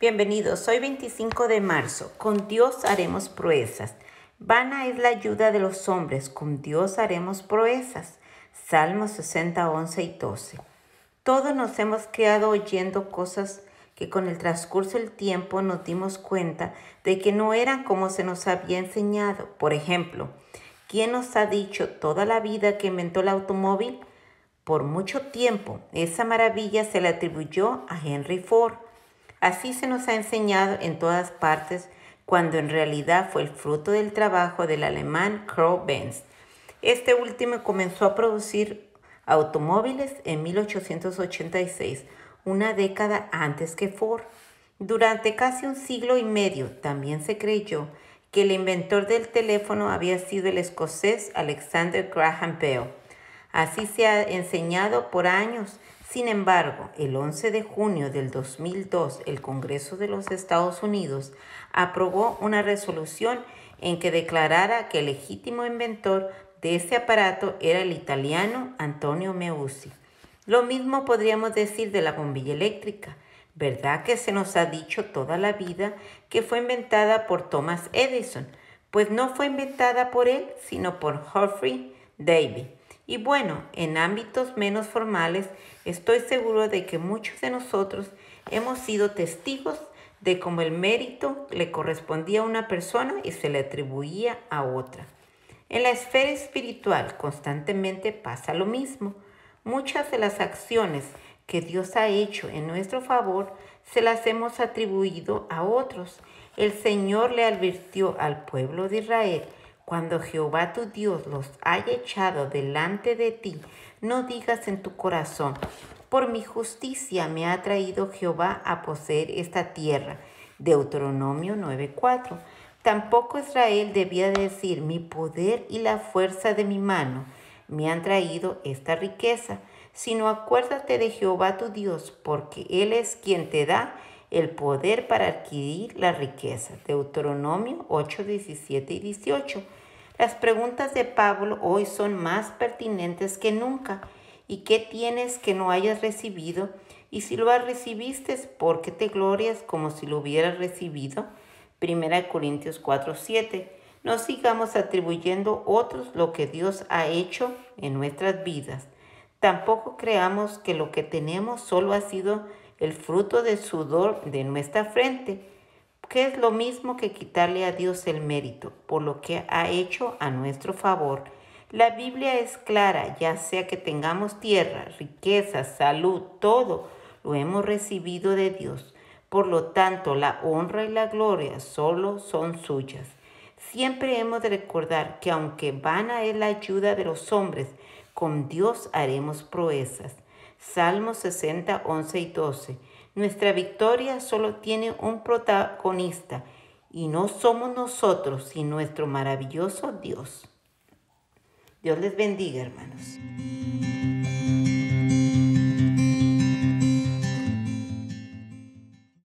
Bienvenidos, hoy 25 de marzo. Con Dios haremos proezas. Vana es la ayuda de los hombres, con Dios haremos proezas. Salmos 60, 11 y 12. Todos nos hemos quedado oyendo cosas que con el transcurso del tiempo nos dimos cuenta de que no eran como se nos había enseñado. Por ejemplo, ¿quién nos ha dicho toda la vida que inventó el automóvil? Por mucho tiempo, esa maravilla se le atribuyó a Henry Ford. Así se nos ha enseñado en todas partes, cuando en realidad fue el fruto del trabajo del alemán Karl Benz. Este último comenzó a producir automóviles en 1886, una década antes que Ford. Durante casi un siglo y medio también se creyó que el inventor del teléfono había sido el escocés Alexander Graham Bell. Así se ha enseñado por años sin embargo, el 11 de junio del 2002, el Congreso de los Estados Unidos aprobó una resolución en que declarara que el legítimo inventor de ese aparato era el italiano Antonio Meucci. Lo mismo podríamos decir de la bombilla eléctrica. ¿Verdad que se nos ha dicho toda la vida que fue inventada por Thomas Edison? Pues no fue inventada por él, sino por Humphrey Davy. Y bueno, en ámbitos menos formales, estoy seguro de que muchos de nosotros hemos sido testigos de cómo el mérito le correspondía a una persona y se le atribuía a otra. En la esfera espiritual constantemente pasa lo mismo. Muchas de las acciones que Dios ha hecho en nuestro favor se las hemos atribuido a otros. El Señor le advirtió al pueblo de Israel cuando Jehová tu Dios los haya echado delante de ti, no digas en tu corazón, por mi justicia me ha traído Jehová a poseer esta tierra. Deuteronomio 9:4. Tampoco Israel debía decir, mi poder y la fuerza de mi mano me han traído esta riqueza, sino acuérdate de Jehová tu Dios, porque Él es quien te da el poder para adquirir la riqueza. Deuteronomio 8, 17 y 18. Las preguntas de Pablo hoy son más pertinentes que nunca. ¿Y qué tienes que no hayas recibido? Y si lo recibiste, ¿por qué te glorias como si lo hubieras recibido? 1 Corintios 4, 7. No sigamos atribuyendo otros lo que Dios ha hecho en nuestras vidas. Tampoco creamos que lo que tenemos solo ha sido el fruto del sudor de nuestra frente que es lo mismo que quitarle a Dios el mérito por lo que ha hecho a nuestro favor. La Biblia es clara, ya sea que tengamos tierra, riqueza, salud, todo lo hemos recibido de Dios. Por lo tanto, la honra y la gloria solo son suyas. Siempre hemos de recordar que aunque vana es la ayuda de los hombres, con Dios haremos proezas. Salmos 60, 11 y 12. Nuestra victoria solo tiene un protagonista y no somos nosotros, sino nuestro maravilloso Dios. Dios les bendiga, hermanos.